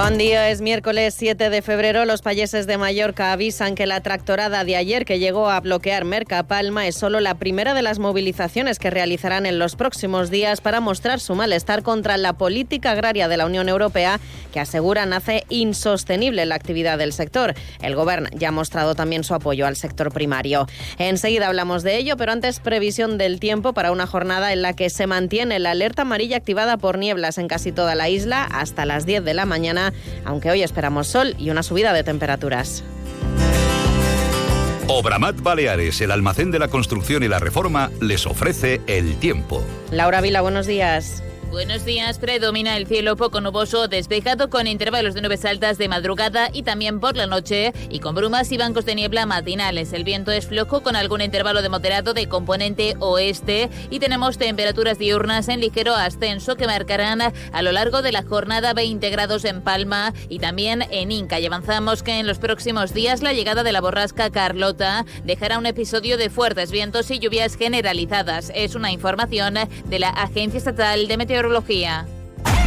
Buen día, es miércoles 7 de febrero. Los payeses de Mallorca avisan que la tractorada de ayer que llegó a bloquear Merca Palma es solo la primera de las movilizaciones que realizarán en los próximos días para mostrar su malestar contra la política agraria de la Unión Europea que aseguran hace insostenible la actividad del sector. El Gobierno ya ha mostrado también su apoyo al sector primario. Enseguida hablamos de ello, pero antes previsión del tiempo para una jornada en la que se mantiene la alerta amarilla activada por nieblas en casi toda la isla hasta las 10 de la mañana aunque hoy esperamos sol y una subida de temperaturas. Obramat Baleares, el almacén de la construcción y la reforma, les ofrece el tiempo. Laura Vila, buenos días. Buenos días. Predomina el cielo poco nuboso, despejado con intervalos de nubes altas de madrugada y también por la noche y con brumas y bancos de niebla matinales. El viento es flojo con algún intervalo de moderado de componente oeste y tenemos temperaturas diurnas en ligero ascenso que marcarán a lo largo de la jornada 20 grados en Palma y también en Inca. Y avanzamos que en los próximos días la llegada de la borrasca Carlota dejará un episodio de fuertes vientos y lluvias generalizadas. Es una información de la Agencia Estatal de Meteorología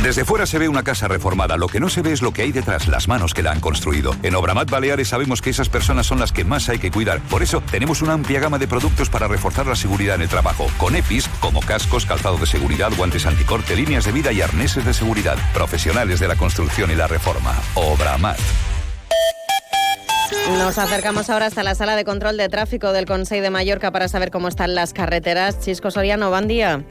desde fuera se ve una casa reformada, lo que no se ve es lo que hay detrás, las manos que la han construido. En Obramat Baleares sabemos que esas personas son las que más hay que cuidar. Por eso tenemos una amplia gama de productos para reforzar la seguridad en el trabajo, con EPIs como cascos, calzado de seguridad, guantes anticorte, líneas de vida y arneses de seguridad. Profesionales de la construcción y la reforma. Obramat. Nos acercamos ahora hasta la sala de control de tráfico del Consejo de Mallorca para saber cómo están las carreteras. Chisco Soriano, buen día.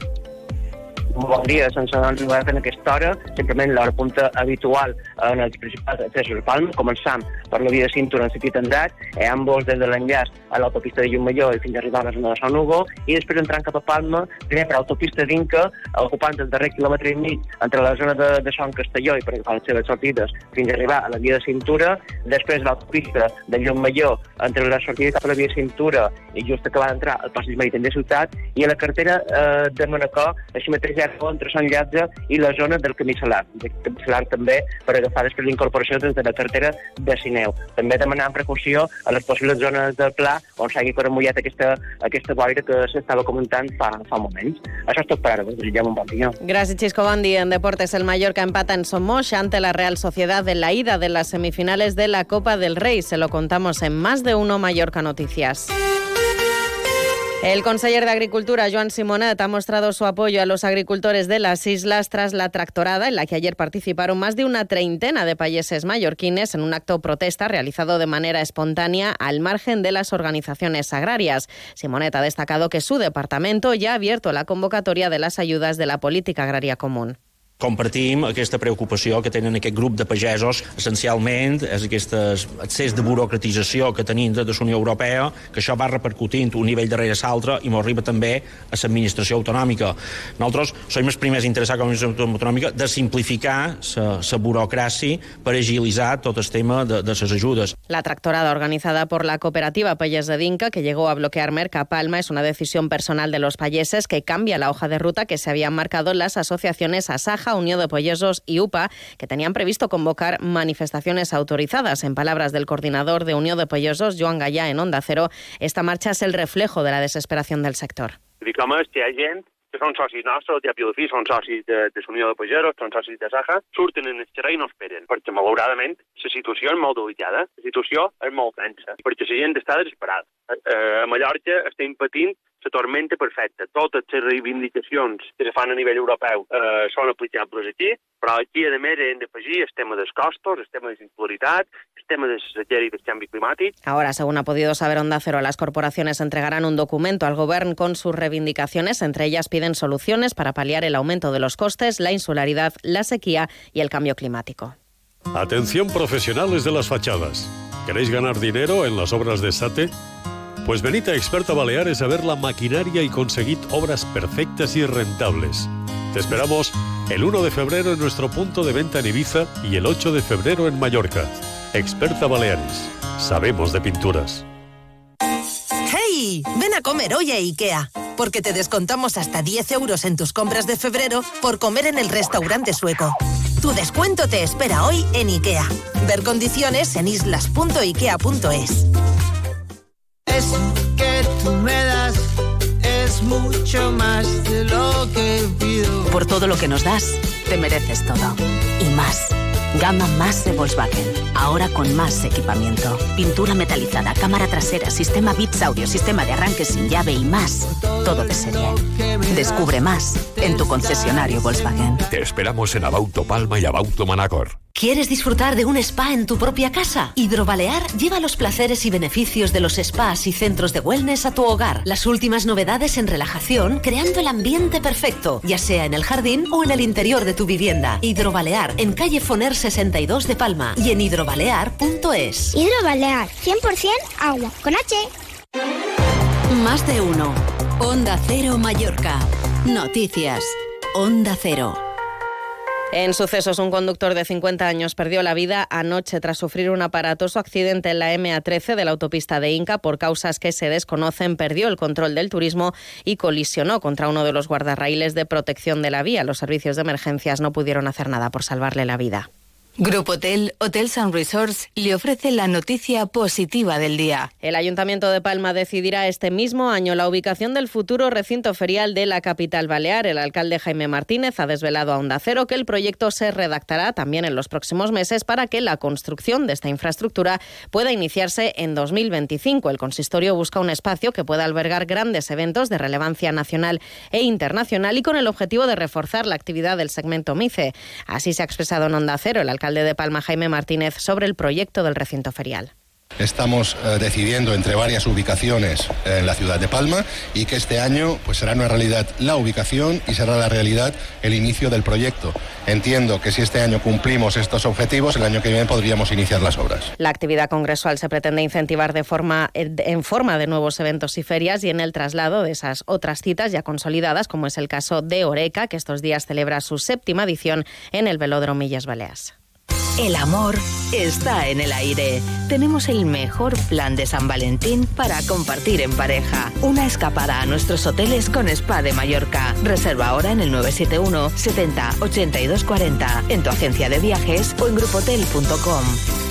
Bon dia, sense arribar en aquesta hora, simplement l'hora punta habitual en els principals accessos a Palma. Començam per la via de cintura en sentit andrat, eh, ambos des de l'enllaç a l'autopista de Llumalló i fins a arribar a la zona de Sant Hugo, i després entrant cap a Palma, primer per l'autopista d'Inca, ocupant el darrer quilòmetre i mig entre la zona de, de Sant Castelló i per agafar les seves sortides fins a arribar a la via de cintura, després l'autopista de Llumalló entre la sortida cap a la via de cintura i just acabar d'entrar al passeig marítim de ciutat, i a la cartera eh, de Manacor, així mateix ja entre Sant Llatge i la zona del Camí Salar. El Camí Salar també per agafar després l'incorporació des de la cartera de Sineu. També demanant precaució a les possibles zones del Pla on s'hagi mullat aquesta, aquesta boira que s'estava comentant fa, fa moments. Això és tot per ara. Desitgem un bon dia. Gràcies, Xisco. Bon dia. En deportes, el Mallorca empata en Somos ante la Real Sociedad en la ida de las semifinales de la Copa del Rey. Se lo contamos en más de uno Mallorca Noticias. El conseller de Agricultura, Joan Simonet, ha mostrado su apoyo a los agricultores de las islas tras la tractorada en la que ayer participaron más de una treintena de payeses mallorquines en un acto protesta realizado de manera espontánea al margen de las organizaciones agrarias. Simonet ha destacado que su departamento ya ha abierto la convocatoria de las ayudas de la política agraria común. Compartim aquesta preocupació que tenen aquest grup de pagesos, essencialment és aquest excés de burocratització que tenim de la Unió Europea, que això va repercutint un nivell darrere l'altre i arriba també a l'administració autonòmica. Nosaltres som els primers interessats com a administració autonòmica de simplificar la burocràcia per agilitzar tot el tema de, de les ajudes. La tractorada organizada por la cooperativa Payes de Dinca, que llegó a bloquear Merca Palma, es una decisión personal de los payeses que cambia la hoja de ruta que se habían marcado las asociaciones Asaja, Unión de Pollesos y UPA, que tenían previsto convocar manifestaciones autorizadas. En palabras del coordinador de Unión de Pollesos, Joan Gallá, en Onda Cero, esta marcha es el reflejo de la desesperación del sector. que són socis nostres, de fi són socis de, de l'Unió de Pageros, són socis de Saja, surten en el terreny i no esperen, perquè malauradament la situació és molt delicada, la situació és molt tensa, perquè la gent està desesperada. A, a Mallorca estem patint la tormenta perfecta. Totes les reivindicacions que se fan a nivell europeu eh, són aplicables aquí, però aquí, a més, hem d'afegir el tema dels costos, el tema de la insularitat, el tema de la sequera i del canvi climàtic. Ahora, según ha podido saber Onda Cero, las corporaciones entregarán un documento al Gobierno con sus reivindicaciones. Entre ellas piden soluciones para paliar el aumento de los costes, la insularidad, la sequía y el cambio climático. Atención profesionales de las fachadas. ¿Queréis ganar dinero en las obras de SATE? Pues venid a Experta Baleares a ver la maquinaria y conseguid obras perfectas y rentables. Te esperamos el 1 de febrero en nuestro punto de venta en Ibiza y el 8 de febrero en Mallorca. Experta Baleares. Sabemos de pinturas. ¡Hey! Ven a comer hoy a IKEA, porque te descontamos hasta 10 euros en tus compras de febrero por comer en el restaurante sueco. Tu descuento te espera hoy en IKEA. Ver condiciones en islas.ikea.es. Eso que tú me das es es mucho más de lo que pido. Por todo lo que nos das, te mereces todo. Y más. Gama más de Volkswagen. Ahora con más equipamiento. Pintura metalizada, cámara trasera, sistema Bits Audio, sistema de arranque sin llave y más. Todo de serie. Descubre más en tu concesionario Volkswagen. Te esperamos en Abauto Palma y Abauto Manacor. ¿Quieres disfrutar de un spa en tu propia casa? Hidrobalear lleva los placeres y beneficios de los spas y centros de wellness a tu hogar. Las últimas novedades en relajación, creando el ambiente perfecto, ya sea en el jardín o en el interior de tu vivienda. Hidrobalear en calle Foner 62 de Palma y en hidrobalear.es. Hidrobalear, 100% agua, con H. Más de uno. Onda Cero Mallorca. Noticias. Onda Cero. En sucesos, un conductor de 50 años perdió la vida anoche tras sufrir un aparatoso accidente en la MA13 de la autopista de Inca por causas que se desconocen. Perdió el control del turismo y colisionó contra uno de los guardarraíles de protección de la vía. Los servicios de emergencias no pudieron hacer nada por salvarle la vida. Grupo Hotel, Hotels and Resorts le ofrece la noticia positiva del día. El Ayuntamiento de Palma decidirá este mismo año la ubicación del futuro recinto ferial de la capital balear. El alcalde Jaime Martínez ha desvelado a Onda Cero que el proyecto se redactará también en los próximos meses para que la construcción de esta infraestructura pueda iniciarse en 2025. El consistorio busca un espacio que pueda albergar grandes eventos de relevancia nacional e internacional y con el objetivo de reforzar la actividad del segmento MICE. Así se ha expresado en Onda Cero el alcalde de Palma, Jaime Martínez, sobre el proyecto del recinto ferial. Estamos eh, decidiendo entre varias ubicaciones en la ciudad de Palma y que este año pues será una realidad la ubicación y será la realidad el inicio del proyecto. Entiendo que si este año cumplimos estos objetivos, el año que viene podríamos iniciar las obras. La actividad congresual se pretende incentivar de forma, en forma de nuevos eventos y ferias y en el traslado de esas otras citas ya consolidadas, como es el caso de Oreca, que estos días celebra su séptima edición en el Velódromo Millas Baleas. El amor está en el aire. Tenemos el mejor plan de San Valentín para compartir en pareja. Una escapada a nuestros hoteles con Spa de Mallorca. Reserva ahora en el 971 70 82 40 en tu agencia de viajes o en grupotel.com.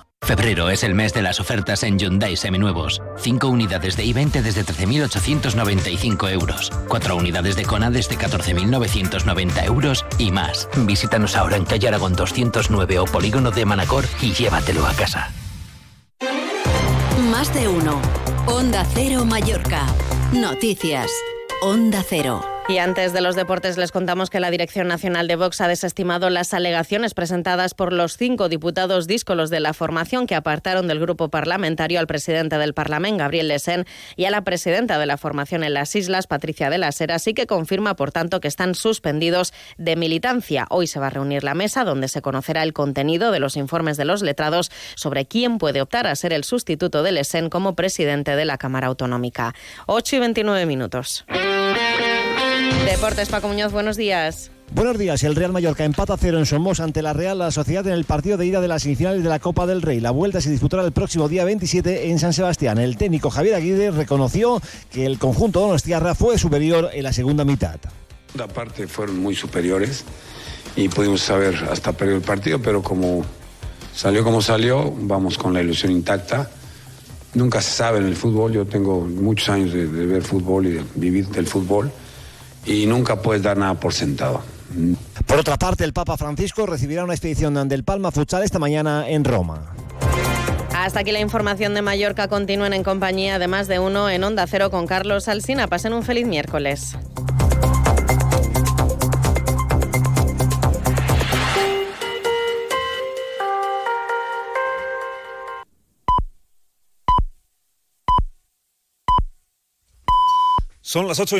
Febrero es el mes de las ofertas en Hyundai Seminuevos. 5 unidades de i20 desde 13.895 euros. 4 unidades de Kona desde 14.990 euros y más. Visítanos ahora en Calle Aragón 209 o Polígono de Manacor y llévatelo a casa. Más de uno. Onda Cero Mallorca. Noticias. Onda Cero. Y antes de los deportes les contamos que la Dirección Nacional de Vox ha desestimado las alegaciones presentadas por los cinco diputados díscolos de la formación que apartaron del grupo parlamentario al presidente del Parlamento, Gabriel Lesen, y a la presidenta de la formación en las islas, Patricia de la Sera, así que confirma, por tanto, que están suspendidos de militancia. Hoy se va a reunir la mesa donde se conocerá el contenido de los informes de los letrados sobre quién puede optar a ser el sustituto de Lesen como presidente de la Cámara Autonómica. 8 y 29 minutos. Deportes, Paco Muñoz, buenos días. Buenos días. El Real Mallorca empata cero en Somos ante la Real la Sociedad en el partido de ida de las semifinales de la Copa del Rey. La vuelta se disputará el próximo día 27 en San Sebastián. El técnico Javier Aguirre reconoció que el conjunto Donostiarra fue superior en la segunda mitad. La parte fueron muy superiores y pudimos saber hasta perder el partido, pero como salió como salió, vamos con la ilusión intacta. Nunca se sabe en el fútbol. Yo tengo muchos años de, de ver fútbol y de vivir del fútbol y nunca puedes dar nada por sentado. Por otra parte, el Papa Francisco recibirá una expedición del Palma Futsal esta mañana en Roma. Hasta aquí la información de Mallorca. Continúen en compañía de más de uno en Onda Cero con Carlos Alsina. Pasen un feliz miércoles. Son las 8